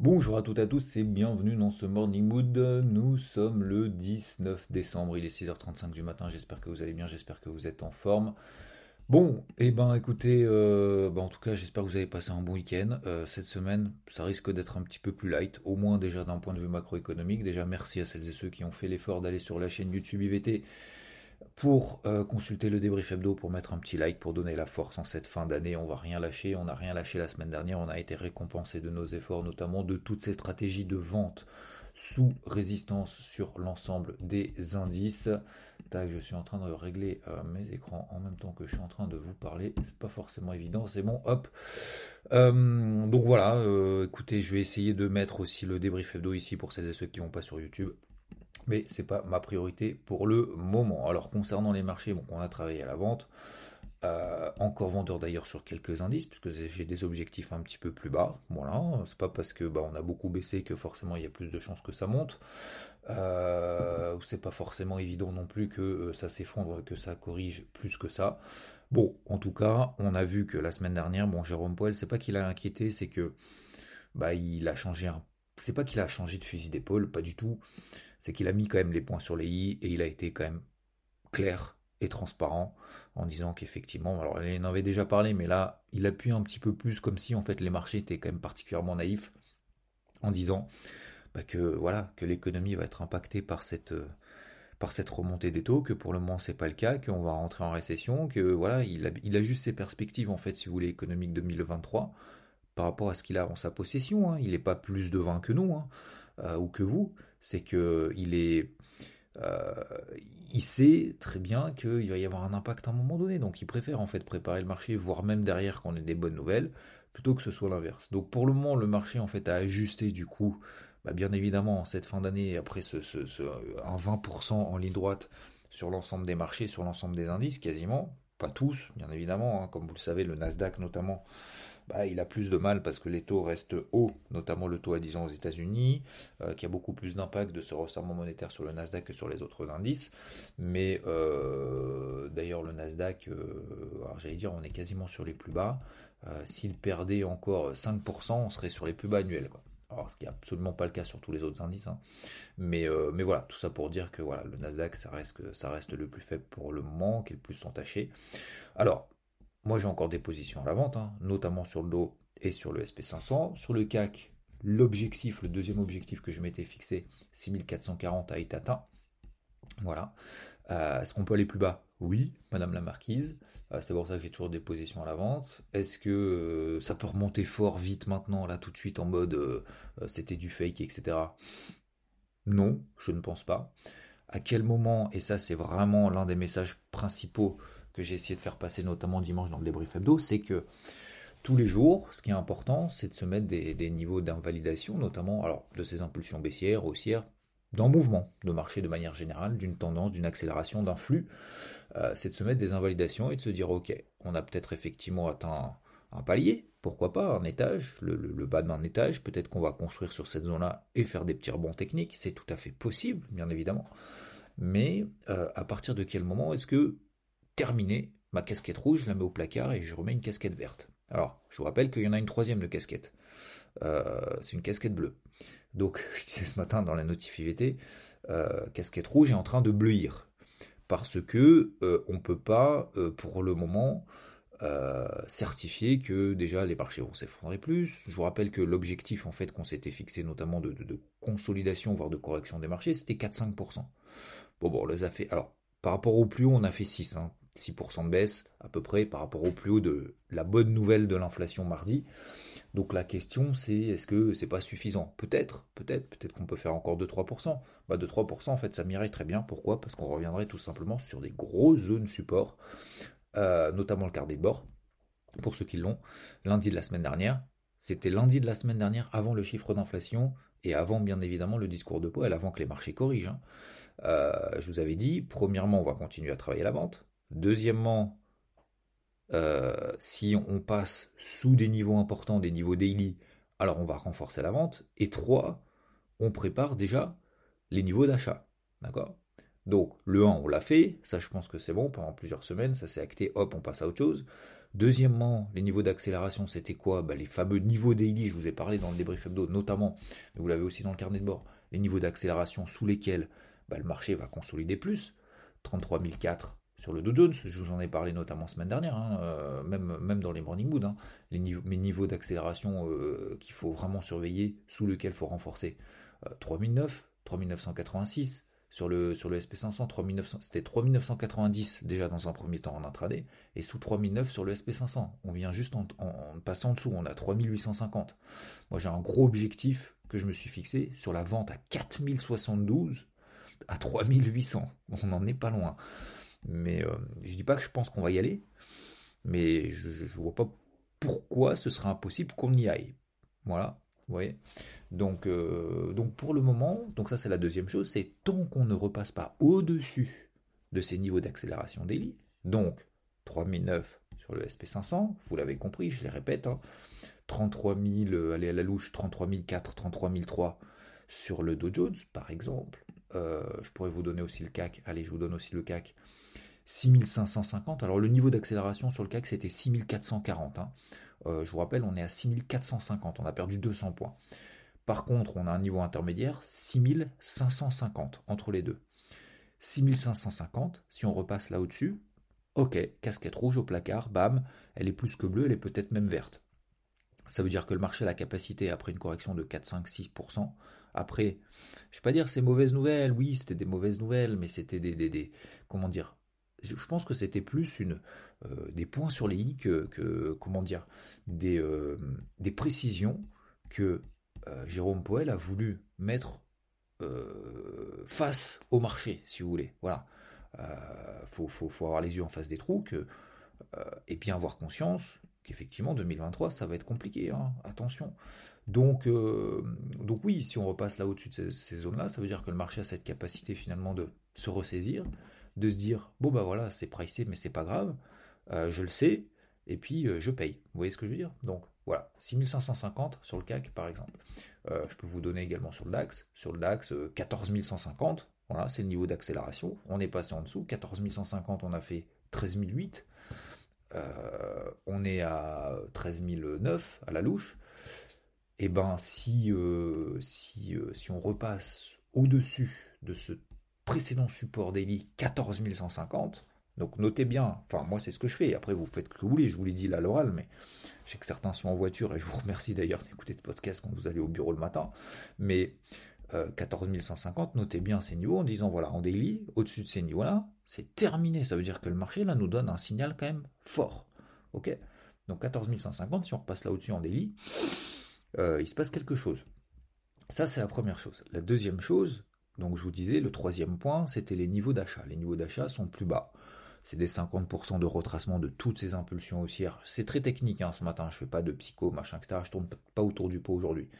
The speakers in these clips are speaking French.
Bonjour à toutes et à tous et bienvenue dans ce Morning Mood. Nous sommes le 19 décembre, il est 6h35 du matin, j'espère que vous allez bien, j'espère que vous êtes en forme. Bon, et eh ben écoutez, euh, bah, en tout cas j'espère que vous avez passé un bon week-end. Euh, cette semaine, ça risque d'être un petit peu plus light, au moins déjà d'un point de vue macroéconomique. Déjà merci à celles et ceux qui ont fait l'effort d'aller sur la chaîne YouTube IVT pour euh, consulter le débrief hebdo, pour mettre un petit like, pour donner la force en cette fin d'année. On va rien lâcher, on n'a rien lâché la semaine dernière, on a été récompensé de nos efforts, notamment de toutes ces stratégies de vente sous résistance sur l'ensemble des indices. Tac, je suis en train de régler euh, mes écrans en même temps que je suis en train de vous parler. C'est pas forcément évident, c'est bon, hop. Euh, donc voilà, écoutez, je vais essayer de mettre aussi le débrief hebdo ici pour celles et ceux qui vont pas sur YouTube mais c'est pas ma priorité pour le moment. Alors concernant les marchés, on a travaillé à la vente, euh, encore vendeur d'ailleurs sur quelques indices, puisque j'ai des objectifs un petit peu plus bas. Voilà, c'est pas parce que bah, on a beaucoup baissé que forcément il y a plus de chances que ça monte. Euh, c'est pas forcément évident non plus que euh, ça s'effondre, que ça corrige plus que ça. Bon, en tout cas, on a vu que la semaine dernière, bon, Jérôme Poel, c'est pas qu'il a inquiété, c'est que bah il a changé un. C'est pas qu'il a changé de fusil d'épaule, pas du tout c'est qu'il a mis quand même les points sur les i et il a été quand même clair et transparent en disant qu'effectivement, alors il en avait déjà parlé, mais là, il appuie un petit peu plus comme si en fait les marchés étaient quand même particulièrement naïfs en disant bah, que voilà que l'économie va être impactée par cette par cette remontée des taux, que pour le moment c'est pas le cas, qu'on va rentrer en récession, que voilà, il a, il juste ses perspectives en fait, si vous voulez, économiques 2023 par rapport à ce qu'il a en sa possession. Hein. Il n'est pas plus devin que nous hein, euh, ou que vous c'est que il est euh, il sait très bien qu'il va y avoir un impact à un moment donné, donc il préfère en fait préparer le marché, voire même derrière qu'on ait des bonnes nouvelles, plutôt que ce soit l'inverse. Donc pour le moment, le marché en fait a ajusté du coup, bah, bien évidemment, cette fin d'année, après ce, un 20% en ligne droite sur l'ensemble des marchés, sur l'ensemble des indices, quasiment, pas tous, bien évidemment, hein. comme vous le savez, le Nasdaq notamment bah, il a plus de mal parce que les taux restent hauts, notamment le taux à 10 ans aux États-Unis, euh, qui a beaucoup plus d'impact de ce resserrement monétaire sur le Nasdaq que sur les autres indices. Mais euh, d'ailleurs, le Nasdaq, euh, j'allais dire, on est quasiment sur les plus bas. S'il perdait encore 5%, on serait sur les plus bas annuels. Alors, ce qui n'est absolument pas le cas sur tous les autres indices. Hein. Mais, voilà, tout ça pour dire que voilà, le Nasdaq, ça reste, ça reste le plus faible pour le moment, qui est le plus entaché. Alors, moi, j'ai encore des positions à la vente, hein, notamment sur le dos et sur le SP500. Sur le CAC, l'objectif, le deuxième objectif que je m'étais fixé, 6440 a été atteint. Voilà. Euh, est-ce qu'on peut aller plus bas? Oui, Madame la Marquise. Euh, c'est pour ça que j'ai toujours des positions à la vente. Est-ce que euh, ça peut remonter fort vite maintenant, là tout de suite, en mode c'était du fake, etc. Non, je ne pense pas. À quel moment, et ça c'est vraiment l'un des messages principaux que j'ai essayé de faire passer notamment dimanche dans le débrief hebdo, c'est que tous les jours, ce qui est important, c'est de se mettre des, niveaux d'invalidation, notamment alors, de ces impulsions baissières, haussières, d'un mouvement de marché de manière générale, d'une tendance, d'une accélération, d'un flux. Euh, c'est de se mettre des invalidations et de se dire, ok, on a peut-être effectivement atteint un, palier, pourquoi pas un étage, le, bas d'un étage, peut-être qu'on va construire sur cette zone-là et faire des petits rebonds techniques, c'est tout à fait possible, bien évidemment. Mais euh, à partir de quel moment est-ce que terminé, ma casquette rouge, je la mets au placard et je remets une casquette verte. Alors, je vous rappelle qu'il y en a une troisième de casquette. Euh, c'est une casquette bleue. Donc, je disais ce matin dans la notification, euh, casquette rouge est en train de bleuir. Parce que euh, on ne peut pas, pour le moment, certifier que déjà les marchés vont s'effondrer plus. Je vous rappelle que l'objectif en fait qu'on s'était fixé notamment de, consolidation, voire de correction des marchés, c'était 4-5%. Bon, bon, on les a fait. Alors, par rapport au plus haut, on a fait 6. 6% de baisse à peu près par rapport au plus haut de la bonne nouvelle de l'inflation mardi. Donc la question c'est est-ce que c'est pas suffisant? Peut-être, peut-être, peut-être qu'on peut faire encore 2-3%. Bah de 3% en fait ça m'irait très bien. Pourquoi? Parce qu'on reviendrait tout simplement sur des grosses zones support, euh, notamment le carnet de bord, pour ceux qui l'ont, lundi de la semaine dernière. C'était lundi de la semaine dernière avant le chiffre d'inflation et avant bien évidemment le discours de Powell, avant que les marchés corrigent. Hein. Euh, je vous avais dit, premièrement, on va continuer à travailler la vente. Deuxièmement, euh, si on passe sous des niveaux importants, des niveaux daily, alors on va renforcer la vente. Et trois, on prépare déjà les niveaux d'achat. D'accord? Donc le 1, on l'a fait, ça je pense que c'est bon, pendant plusieurs semaines, ça s'est acté, hop, on passe à autre chose. Deuxièmement, les niveaux d'accélération, c'était quoi? Bah, Les fameux niveaux daily, je vous ai parlé dans le débrief hebdo, notamment, vous l'avez aussi dans le carnet de bord, les niveaux d'accélération sous lesquels bah, le marché va consolider plus. 33 004 sur le Dow Jones, je vous en ai parlé notamment semaine dernière, hein, euh, même, même dans les morning mood, hein, les niveaux, mes niveaux d'accélération euh, qu'il faut vraiment surveiller, sous lesquels il faut renforcer. 3009, 3986, sur le, sur le SP500, c'était 3990 déjà dans un premier temps en intraday, et sous 3009 sur le SP500. On vient juste en, passant en dessous, on a 3850. Moi j'ai un gros objectif que je me suis fixé sur la vente à 4072 à 3800. On n'en est pas loin. Mais euh, je dis pas que je pense qu'on va y aller, mais je ne vois pas pourquoi ce serait impossible qu'on y aille. Voilà, vous voyez donc, euh, donc pour le moment, donc ça c'est la deuxième chose, c'est tant qu'on ne repasse pas au-dessus de ces niveaux d'accélération daily, donc 3009 sur le SP500, vous l'avez compris, je les répète, hein, 33 000, allez à la louche, 33 004, 33 003 sur le Dow Jones par exemple, euh, je pourrais vous donner aussi le CAC, allez je vous donne aussi le CAC, 6550, alors le niveau d'accélération sur le CAC c'était 6440, hein. euh, je vous rappelle on est à 6450, on a perdu 200 points. Par contre, on a un niveau intermédiaire 6550 entre les deux. 6550, si on repasse là au-dessus, ok, casquette rouge au placard, bam, elle est plus que bleue, elle est peut-être même verte. Ça veut dire que le marché a la capacité, après une correction de 4, 5, 6%, après, je ne vais pas dire c'est mauvaises nouvelles, oui, c'était des mauvaises nouvelles, mais c'était des, des, comment dire, je pense que c'était plus une, euh, des points sur les i que, comment dire, des, euh, des précisions que euh, Jérôme Poel a voulu mettre face au marché, si vous voulez. Voilà. Il euh, faut, avoir les yeux en face des trous que, et bien avoir conscience qu'effectivement 2023 ça va être compliqué. Hein. attention. Donc, donc oui, si on repasse là au-dessus de ces, zones-là, ça veut dire que le marché a cette capacité finalement de se ressaisir, de se dire bon bah voilà c'est pricé mais c'est pas grave, je le sais et puis je paye. Vous voyez ce que je veux dire? Donc voilà, 6550 sur le CAC par exemple. Euh, je peux vous donner également sur le DAX. Sur le DAX, 14150, euh, voilà, c'est le niveau d'accélération. On est passé en dessous. 14150, on a fait 13008. Euh, on est à 13009 à la louche. Et eh ben si, si, si on repasse au-dessus de ce précédent support daily 14150, donc notez bien, enfin moi c'est ce que je fais, après vous faites ce que vous voulez, je vous l'ai dit là à l'oral, mais je sais que certains sont en voiture et je vous remercie d'ailleurs d'écouter ce podcast quand vous allez au bureau le matin, mais 14 euh, 150, notez bien ces niveaux en disant voilà, en daily, au-dessus de ces niveaux-là, c'est terminé, ça veut dire que le marché là nous donne un signal quand même fort, ok? Donc 14 150, si on repasse là au-dessus en daily, euh, il se passe quelque chose. Ça c'est la première chose. La deuxième chose, donc je vous disais, le troisième point, c'était les niveaux d'achat. Les niveaux d'achat sont plus bas c'est des 50% de retracement de toutes ces impulsions haussières. C'est très technique hein, ce matin, je fais pas de psycho, machin, etc. Je tourne pas autour du pot aujourd'hui.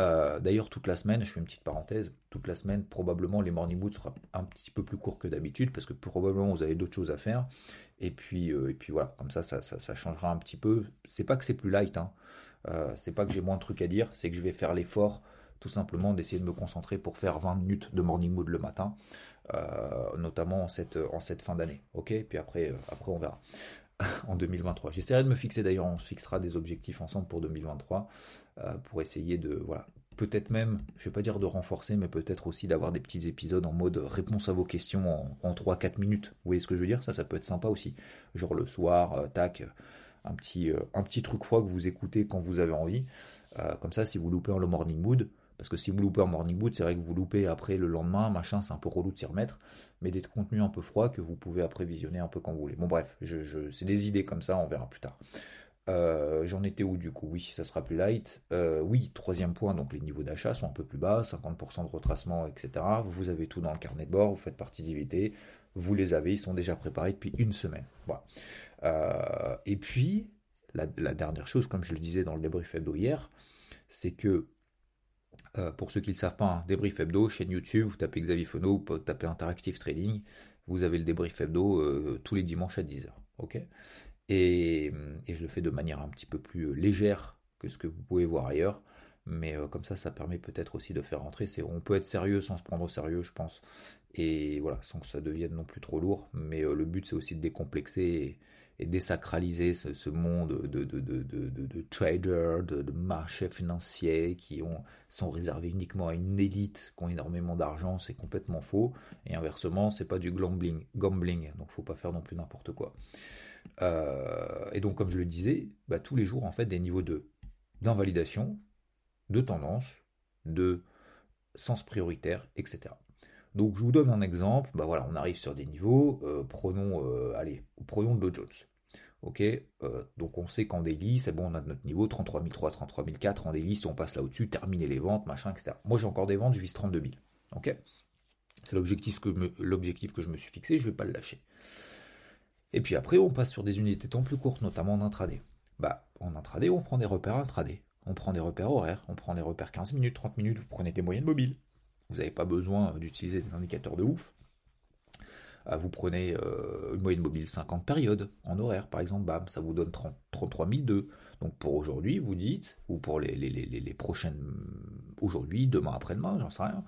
Euh, d'ailleurs, toute la semaine, je fais une petite parenthèse, toute la semaine, probablement les morning moods sera un petit peu plus court que d'habitude, parce que probablement vous avez d'autres choses à faire. Et puis, euh, et puis voilà, comme ça ça, ça, changera un petit peu. C'est pas que c'est plus light, hein. Euh, c'est pas que j'ai moins de trucs à dire, c'est que je vais faire l'effort tout simplement d'essayer de me concentrer pour faire 20 minutes de morning mood le matin. Euh, notamment en cette, en cette fin d'année. Ok? Puis après, euh, après, on verra. en 2023. J'essaierai de me fixer d'ailleurs, on se fixera des objectifs ensemble pour 2023 euh, pour essayer de voilà, peut-être même, je vais pas dire de renforcer, mais peut-être aussi d'avoir des petits épisodes en mode réponse à vos questions en, 3-4 minutes. Vous voyez ce que je veux dire? Ça, ça peut être sympa aussi. Genre le soir, tac, un petit, un petit truc froid que vous écoutez quand vous avez envie. comme ça, si vous loupez en le morning mood, parce que si vous loupez un morning boot, c'est vrai que vous loupez après le lendemain, machin, c'est un peu relou de s'y remettre. Mais des contenus un peu froids que vous pouvez après visionner un peu quand vous voulez. Bon bref, c'est des idées comme ça, on verra plus tard. Euh, j'en étais où du coup? Oui, ça sera plus light. Euh, oui, troisième point, donc les niveaux d'achat sont un peu plus bas, 50% de retracement, etc. Vous avez tout dans le carnet de bord, vous faites partie d'IVT, vous les avez, ils sont déjà préparés depuis une semaine. Euh, et puis, la, la, dernière chose, comme je le disais dans le débrief hebdo hier, c'est que euh, pour ceux qui ne le savent pas, débrief hebdo, chaîne YouTube, vous tapez Xavier Fono, vous tapez Interactive Trading, vous avez le débrief hebdo euh, tous les dimanches à 10h. ok? Et, je le fais de manière un petit peu plus euh, légère que ce que vous pouvez voir ailleurs. Mais comme ça, ça permet peut-être aussi de faire rentrer. on peut être sérieux sans se prendre au sérieux, je pense. Et voilà, sans que ça devienne non plus trop lourd. Mais le but, c'est aussi de décomplexer et désacraliser ce, monde de, de, de, de traders, de, marchés financiers qui ont, sont réservés uniquement à une élite qui ont énormément d'argent, c'est complètement faux. Et inversement, c'est pas du gambling, gambling donc faut pas faire non plus n'importe quoi. Euh, et donc, comme je le disais, bah, tous les jours, en fait, des niveaux de d'invalidation, de tendance, de sens prioritaire, etc. Donc je vous donne un exemple, bah voilà, on arrive sur des niveaux, euh, prenons, euh, allez, prenons le Dow Jones. Ok, euh, donc on sait qu'en daily, c'est bon, on a notre niveau 33 300, 33 400 en daily, si on passe là au-dessus, terminer les ventes, machin, etc. Moi j'ai encore des ventes, je vise 32 000. Ok, c'est l'objectif que, je me suis fixé, je ne vais pas le lâcher. Et puis après, on passe sur des unités temps plus courtes, notamment en intraday. Bah, en intraday, on prend des repères intraday. On prend des repères horaires, on prend des repères 15 minutes, 30 minutes, vous prenez des moyennes mobiles. Vous n'avez pas besoin d'utiliser des indicateurs de ouf. Ah, vous prenez euh, une moyenne mobile 50 périodes en horaire, par exemple, bam, ça vous donne 30, 33 002. Donc pour aujourd'hui, vous dites, ou pour les, les, prochaines, aujourd'hui, demain, après-demain, j'en sais rien,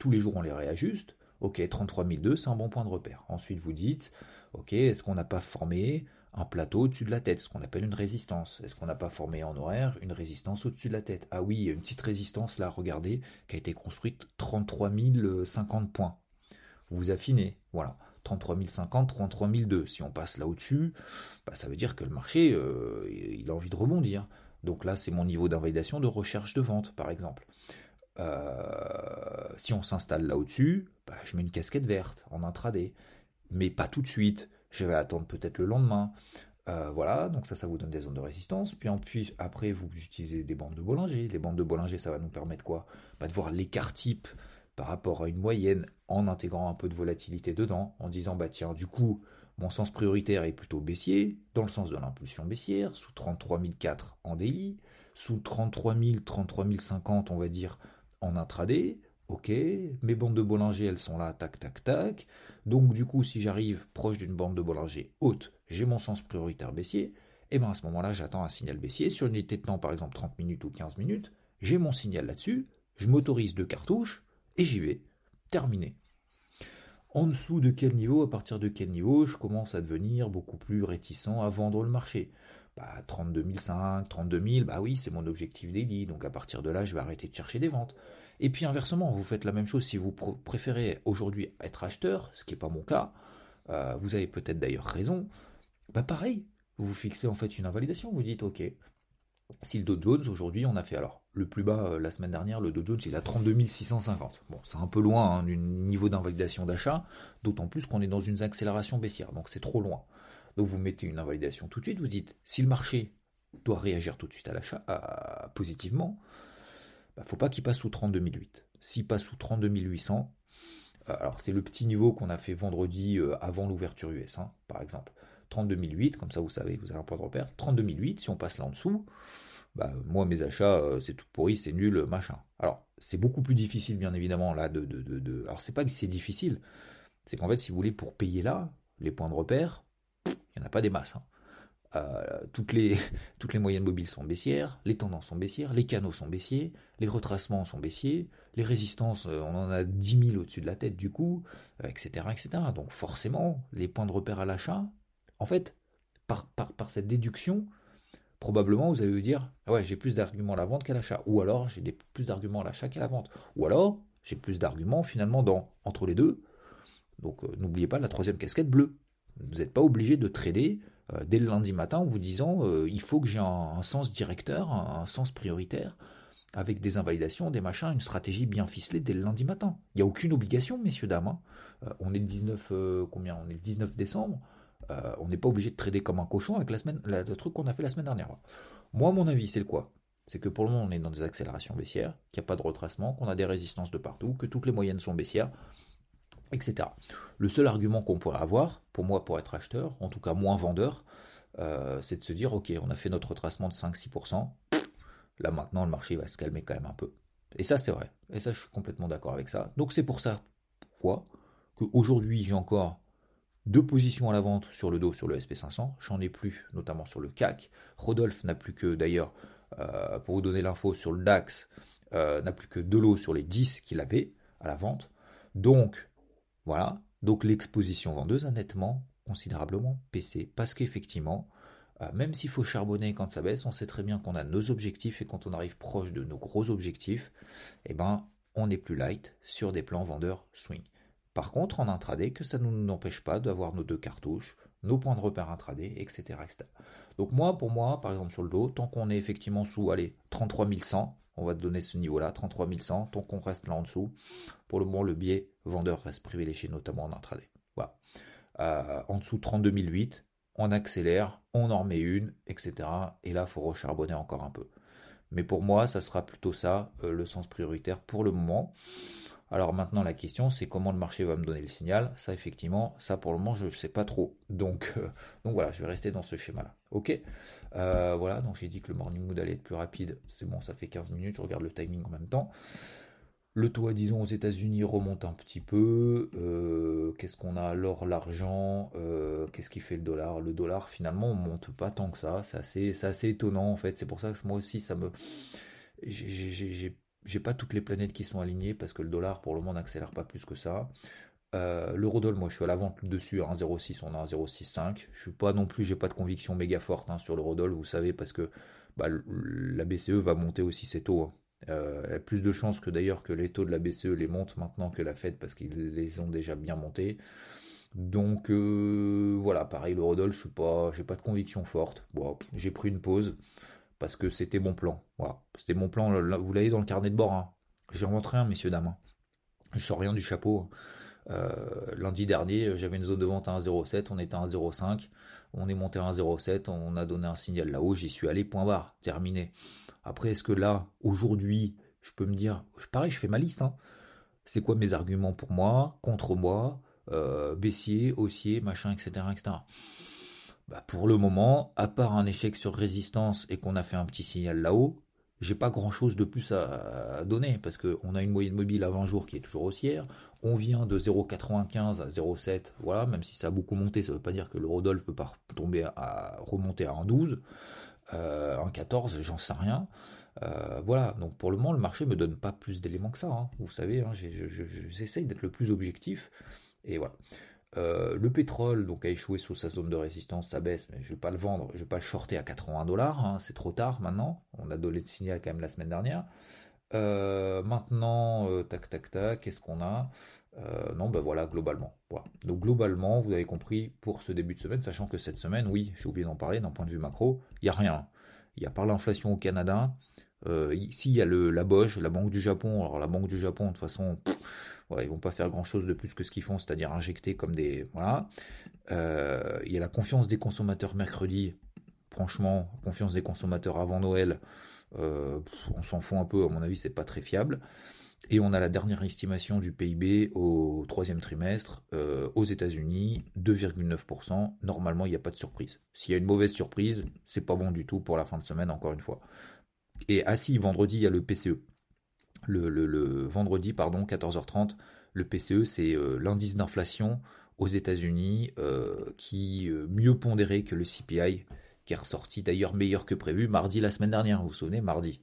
tous les jours on les réajuste. Ok, 33 002, c'est un bon point de repère. Ensuite, vous dites, ok, est-ce qu'on n'a pas formé un plateau au-dessus de la tête, ce qu'on appelle une résistance. Est-ce qu'on n'a pas formé en horaire une résistance au-dessus de la tête? Ah oui, il y a une petite résistance là, regardez, qui a été construite 33 050 points. Vous affinez, voilà. 33 050, 33 002. Si on passe là au-dessus, bah, ça veut dire que le marché, euh, il a envie de rebondir. Donc là, c'est mon niveau d'invalidation de recherche de vente, par exemple. Euh, si on s'installe là au-dessus, bah, je mets une casquette verte en intraday. Mais pas tout de suite je vais attendre peut-être le lendemain. Euh, voilà, donc ça, ça vous donne des zones de résistance. Puis, après, vous utilisez des bandes de Bollinger. Les bandes de Bollinger, ça va nous permettre quoi? Bah, De voir l'écart type par rapport à une moyenne en intégrant un peu de volatilité dedans, en disant, bah tiens, du coup, mon sens prioritaire est plutôt baissier, dans le sens de l'impulsion baissière, sous 33 004 en daily, sous 33 000, 33 050, on va dire, en intraday. Ok, mes bandes de Bollinger, elles sont là, tac, tac, tac. Donc du coup, si j'arrive proche d'une bande de Bollinger haute, j'ai mon sens prioritaire baissier. Et bien à ce moment-là, j'attends un signal baissier. Sur une unité de temps, par exemple 30 minutes ou 15 minutes, j'ai mon signal là-dessus, je m'autorise deux cartouches, et j'y vais. Terminé. En dessous de quel niveau, à partir de quel niveau, je commence à devenir beaucoup plus réticent à vendre le marché bah, 32 500, 32 000, bah oui, c'est mon objectif daily, donc à partir de là, je vais arrêter de chercher des ventes. Et puis inversement, vous faites la même chose si vous préférez aujourd'hui être acheteur, ce qui n'est pas mon cas, euh, vous avez peut-être d'ailleurs raison, bah pareil, vous vous fixez en fait une invalidation, vous dites ok, si le Dow Jones aujourd'hui on a fait alors le plus bas euh, la semaine dernière, le Dow Jones il a 32 650. Bon, c'est un peu loin hein, du niveau d'invalidation d'achat, d'autant plus qu'on est dans une accélération baissière, donc c'est trop loin. Donc vous mettez une invalidation tout de suite, vous dites si le marché doit réagir tout de suite à l'achat positivement, ne bah, faut pas qu'il passe sous 32 008. S'il passe sous 32 800, euh, alors c'est le petit niveau qu'on a fait vendredi euh, avant l'ouverture US, hein, par exemple. 32 008, comme ça vous savez, vous avez un point de repère. 32 008, si on passe là en dessous, bah, moi mes achats, euh, c'est tout pourri, c'est nul, machin. Alors c'est beaucoup plus difficile, bien évidemment, là, de... de, de, de... C'est pas que c'est difficile, c'est qu'en fait, si vous voulez, pour payer là, les points de repère, il n'y en a pas des masses. Hein. Euh, toutes, les, moyennes mobiles sont baissières, les tendances sont baissières, les canaux sont baissiers, les retracements sont baissiers, les résistances, euh, on en a 10 000 au-dessus de la tête du coup, etc., euh, etc. Donc forcément, les points de repère à l'achat, en fait, par, cette déduction, probablement vous allez vous dire, ah ouais, j'ai plus d'arguments à la vente qu'à l'achat, ou alors j'ai plus d'arguments à l'achat qu'à la vente, ou alors j'ai plus d'arguments finalement entre les deux. Donc n'oubliez pas la troisième casquette bleue. Vous n'êtes pas obligé de trader euh, dès le lundi matin en vous disant euh, il faut que j'ai un, sens directeur, un, sens prioritaire, avec des invalidations, des machins, une stratégie bien ficelée dès le lundi matin. Il n'y a aucune obligation, messieurs, dames. Hein. Euh, on est le 19, combien? On est le 19 décembre. on n'est pas obligé de trader comme un cochon avec la semaine, le truc qu'on a fait la semaine dernière. Moi, mon avis, c'est le quoi? C'est que pour le moment, on est dans des accélérations baissières, qu'il n'y a pas de retracement, qu'on a des résistances de partout, que toutes les moyennes sont baissières, etc. Le seul argument qu'on pourrait avoir, pour moi, pour être acheteur, en tout cas moins vendeur, euh, c'est de se dire, ok, on a fait notre retracement de 5-6%, là maintenant le marché va se calmer quand même un peu. Et ça c'est vrai, et ça je suis complètement d'accord avec ça. Donc c'est pour ça, pourquoi, qu'aujourd'hui j'ai encore deux positions à la vente sur le dos sur le SP500, j'en ai plus, notamment sur le CAC. Rodolphe n'a plus que, d'ailleurs, euh, pour vous donner l'info, sur le DAX, euh, n'a plus que deux lots sur les 10 qu'il avait à la vente. Donc, voilà. Donc l'exposition vendeuse a nettement considérablement PC parce qu'effectivement, euh, même s'il faut charbonner quand ça baisse, on sait très bien qu'on a nos objectifs et quand on arrive proche de nos gros objectifs, eh ben, on est plus light sur des plans vendeurs swing. Par contre, en intraday, que ça ne nous empêche pas d'avoir nos deux cartouches, nos points de repère intraday, etc., etc. Donc moi, pour moi, par exemple sur le dos, tant qu'on est effectivement sous, allez, 33 100, on va te donner ce niveau-là, 33 100, tant qu'on reste là en dessous, pour le moment, le biais vendeur reste privilégié, notamment en intraday. Voilà. Euh, en dessous 32 008, on accélère, on en remet une, etc. Et là, il faut recharbonner encore un peu. Mais pour moi, ça sera plutôt ça, euh, le sens prioritaire pour le moment. Alors maintenant, la question, c'est comment le marché va me donner le signal. Ça, effectivement, ça pour le moment, je ne sais pas trop. Donc, euh, donc voilà, je vais rester dans ce schéma-là. Ok? Voilà, donc j'ai dit que le morning mood allait être plus rapide. C'est bon, ça fait 15 minutes, je regarde le timing en même temps. Le taux, disons, aux États-Unis remonte un petit peu. Euh, qu'est-ce qu'on a L'or, l'argent. Euh, qu'est-ce qui fait le dollar? Le dollar, finalement, monte pas tant que ça. C'est assez, assez étonnant, en fait. C'est pour ça que moi aussi, ça me. J'ai pas toutes les planètes qui sont alignées parce que le dollar, pour le moment, n'accélère pas plus que ça. Euh, L'eurodoll, moi je suis à la dessus à 1,06, on a 1,065. Je suis pas non plus, j'ai pas de conviction méga forte hein, sur l'eurodoll, vous savez, parce que bah, la BCE va monter aussi ses taux. Il y a plus de chances que d'ailleurs que les taux de la BCE les montent maintenant que la Fed parce qu'ils les ont déjà bien montés. Donc euh, voilà, pareil l'eurodoll, je suis pas, j'ai pas de conviction forte. Bon, j'ai pris une pause parce que c'était mon plan. Voilà, c'était mon plan. Vous l'avez dans le carnet de bord. Hein. J'invente rien, messieurs dames. Hein. Je sors rien du chapeau. Euh, lundi dernier, j'avais une zone de vente à 1,07, on était à 1,05, on est monté à 1,07, on a donné un signal là-haut, j'y suis allé, point barre, terminé. Après, est-ce que là, aujourd'hui, je peux me dire, pareil, je fais ma liste. Hein. C'est quoi mes arguments pour moi, contre moi, euh, baissier, haussier, machin, etc., etc. Bah, pour le moment, à part un échec sur résistance et qu'on a fait un petit signal là-haut, j'ai pas grand chose de plus à, donner parce qu'on a une moyenne mobile à 20 jours qui est toujours haussière. On vient de 0,95 à 0,7. Voilà, même si ça a beaucoup monté, ça veut pas dire que l'eurodoll peut pas tomber à remonter à 1,12 euh, en 14, j'en sais rien. Euh, voilà, donc pour le moment, le marché me donne pas plus d'éléments que ça. Hein. Vous savez, hein, j'essaye d'être le plus objectif. Et voilà. Euh, le pétrole donc a échoué sous sa zone de résistance, ça baisse, mais je vais pas le vendre, je vais pas le shorter à 80 dollars, hein. c'est trop tard maintenant. On a donné le signal quand même la semaine dernière. Euh, maintenant, tac tac tac, qu'est-ce qu'on a? Euh, non, ben voilà, globalement. Donc globalement, vous avez compris pour ce début de semaine, sachant que cette semaine, oui, j'ai oublié d'en parler, d'un point de vue macro, il n'y a rien. Il y a par l'inflation au Canada, euh, ici il y a le, la Bosch, la Banque du Japon. Alors la Banque du Japon, de toute façon, ils ils vont pas faire grand-chose de plus que ce qu'ils font, c'est-à-dire injecter comme des... Voilà. Euh, il y a la confiance des consommateurs mercredi. Franchement, confiance des consommateurs avant Noël, on s'en fout un peu, à mon avis, c'est pas très fiable. Et on a la dernière estimation du PIB au troisième trimestre euh, aux États-Unis, 2,9%. Normalement, il n'y a pas de surprise. S'il y a une mauvaise surprise, c'est pas bon du tout pour la fin de semaine, encore une fois. Et si, vendredi, il y a le PCE. Le, vendredi, pardon, 14h30, le PCE, c'est euh, l'indice d'inflation aux États-Unis euh, qui mieux pondéré que le CPI, qui est ressorti d'ailleurs meilleur que prévu mardi la semaine dernière. Vous vous souvenez, mardi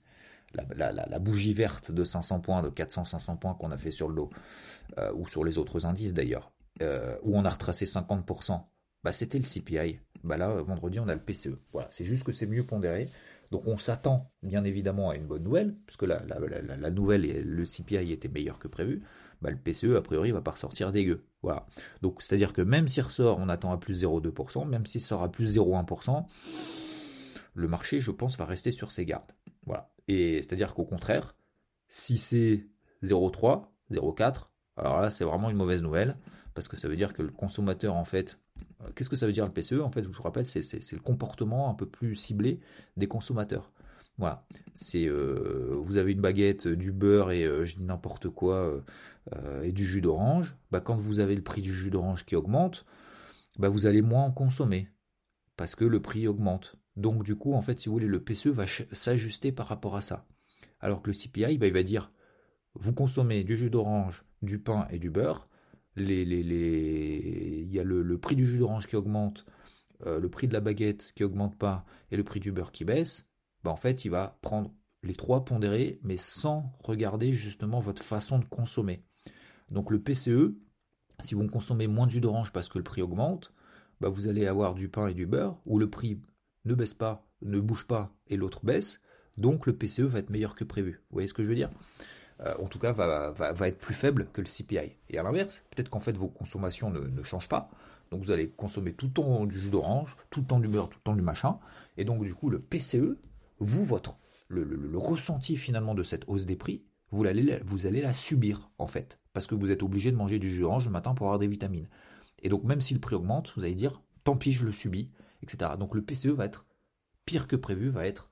la, bougie verte de 500 points, de 400-500 points qu'on a fait sur le lot, euh, ou sur les autres indices d'ailleurs, euh, où on a retracé 50%, bah, c'était le CPI. Bah là, vendredi, on a le PCE. Voilà, c'est juste que c'est mieux pondéré. Donc on s'attend bien évidemment à une bonne nouvelle, puisque la, la, nouvelle, et le CPI était meilleur que prévu. Bah, le PCE, a priori, va pas ressortir dégueu. Voilà. Donc c'est-à-dire que même s'il ressort, on attend à plus 0,2%, même s'il sort à plus 0,1%, le marché, je pense, va rester sur ses gardes. Voilà. Et c'est-à-dire qu'au contraire, si c'est 0,3, 0,4, alors là c'est vraiment une mauvaise nouvelle, parce que ça veut dire que le consommateur en fait, euh, qu'est-ce que ça veut dire le PCE En fait, je vous rappelle, c'est le comportement un peu plus ciblé des consommateurs. Voilà, c'est euh, vous avez une baguette, du beurre et euh, je dis n'importe quoi et du jus d'orange. Bah, quand vous avez le prix du jus d'orange qui augmente, bah, vous allez moins en consommer parce que le prix augmente. Donc du coup, en fait, si vous voulez, le PCE va s'ajuster par rapport à ça. Alors que le CPI, bah, il va dire, vous consommez du jus d'orange, du pain et du beurre, les, les, il y a le, prix du jus d'orange qui augmente, euh, le prix de la baguette qui augmente pas, et le prix du beurre qui baisse, bah, en fait, il va prendre les trois pondérés, mais sans regarder justement votre façon de consommer. Donc le PCE, si vous consommez moins de jus d'orange parce que le prix augmente, bah, vous allez avoir du pain et du beurre, où le prix ne baisse pas, ne bouge pas, et l'autre baisse, donc le PCE va être meilleur que prévu. Vous voyez ce que je veux dire? Euh, En tout cas, va, être plus faible que le CPI. Et à l'inverse, peut-être qu'en fait vos consommations ne, changent pas, donc vous allez consommer tout le temps du jus d'orange, tout le temps du beurre, tout le temps du machin, et donc du coup le PCE, vous, votre, le, ressenti finalement de cette hausse des prix, vous allez, vous allez la subir en fait, parce que vous êtes obligé de manger du jus d'orange le matin pour avoir des vitamines. Et donc même si le prix augmente, vous allez dire, tant pis, je le subis, Donc le PCE va être pire que prévu, va être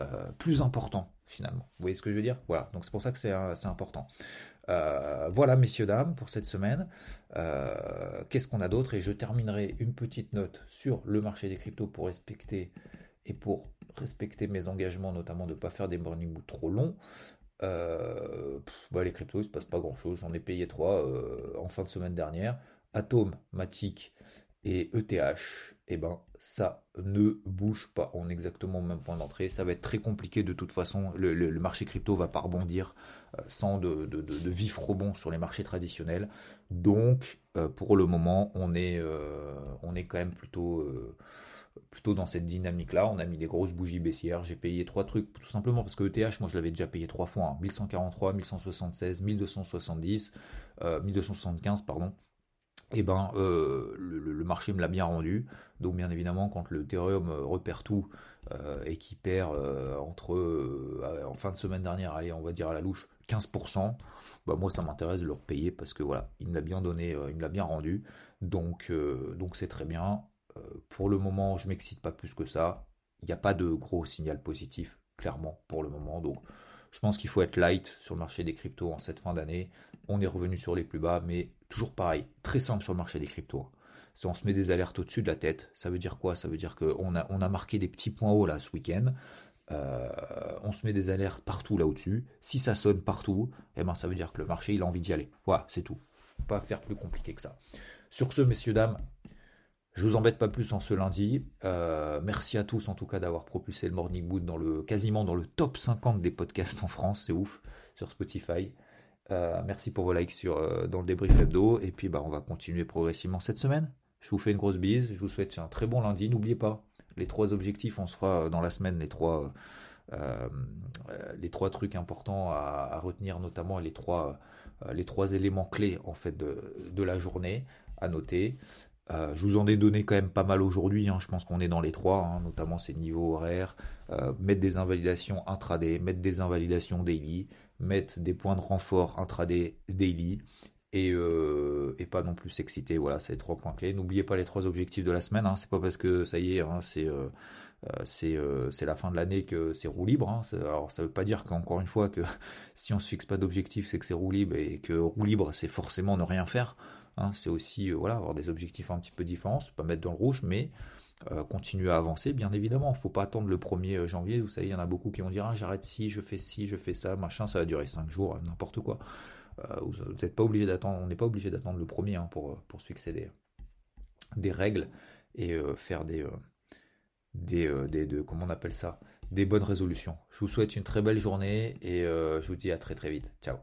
euh, plus important finalement. Vous voyez ce que je veux dire? Voilà, donc c'est pour ça que c'est euh, important. Euh, voilà, messieurs, dames, pour cette semaine. Qu'est-ce qu'on a d'autre? Et je terminerai une petite note sur le marché des cryptos pour respecter et pour respecter mes engagements, notamment de ne pas faire des morning boots trop longs. Bah, les cryptos, il ne se passe pas grand-chose. J'en ai payé trois en fin de semaine dernière. Atom, Matic et ETH, eh ben, ça ne bouge pas. On est exactement au même point d'entrée. Ça va être très compliqué de toute façon. Le, marché crypto va pas rebondir euh, sans de, vifs rebonds sur les marchés traditionnels. Donc, euh, pour le moment, on est, euh, quand même plutôt, plutôt dans cette dynamique-là. On a mis des grosses bougies baissières. J'ai payé trois trucs tout simplement parce que ETH, moi, je l'avais déjà payé trois fois. 1143, 1176, 1270, 1275, pardon eh ben euh, le, marché me l'a bien rendu. Donc bien évidemment, quand le Ethereum euh, repère tout euh, et qui perd entre en fin de semaine dernière, allez, on va dire à la louche 15%, bah moi ça m'intéresse de le repayer parce que voilà, il me l'a bien donné, il me l'a bien rendu. Donc donc c'est très bien. pour le moment, je m'excite pas plus que ça. Il n'y a pas de gros signal positif, clairement, pour le moment. Donc je pense qu'il faut être light sur le marché des cryptos en cette fin d'année. On est revenu sur les plus bas, mais toujours pareil, très simple sur le marché des cryptos. Si on se met des alertes au-dessus de la tête, ça veut dire quoi? Ça veut dire qu'on a, on a marqué des petits points hauts là ce week-end. Euh, on se met des alertes partout là au-dessus. Si ça sonne partout, eh ben ça veut dire que le marché il a envie d'y aller. Voilà, c'est tout. Pas faire plus compliqué que ça. Sur ce, messieurs dames, je vous embête pas plus en ce lundi. Euh, merci à tous en tout cas d'avoir propulsé le Morning Mood dans le quasiment dans le top 50 des podcasts en France, c'est ouf sur Spotify. Euh, merci pour vos likes sur euh, dans le débrief hebdo et puis bah on va continuer progressivement cette semaine. Je vous fais une grosse bise, je vous souhaite un très bon lundi. N'oubliez pas les trois objectifs, on se fera dans la semaine les trois trucs importants à, retenir notamment les trois les trois éléments clés en fait de la journée à noter. Euh, je vous en ai donné quand même pas mal aujourd'hui, hein. je pense qu'on est dans les trois, hein, notamment ces niveaux horaires, euh, mettre des invalidations intraday, mettre des invalidations daily, mettre des points de renfort intraday daily, et, euh, et pas non plus s'exciter, voilà, c'est les trois points clés. N'oubliez pas les trois objectifs de la semaine, hein. c'est pas parce que ça y est, c'est c'est la fin de l'année que c'est roue libre. Alors ça veut pas dire qu'encore une fois que si on se fixe pas d'objectif, c'est que c'est roue libre, et que roue libre c'est forcément ne rien faire. Hein, c'est aussi euh, voilà, avoir des objectifs un petit peu différents, pas mettre dans le rouge, mais euh, continuer à avancer, bien évidemment. Il ne faut pas attendre le 1er euh, janvier. Vous savez, il y en a beaucoup qui vont dire ah, j'arrête ci, je fais ci, je fais ça, machin, ça va durer 5 jours, n'importe quoi. vous n'êtes pas obligé d'attendre, on n'est pas obligé d'attendre le premier hein, pour, pour des, règles et faire des, des, des comment on appelle ça, des bonnes résolutions. Je vous souhaite une très belle journée et je vous dis à très très vite. Ciao.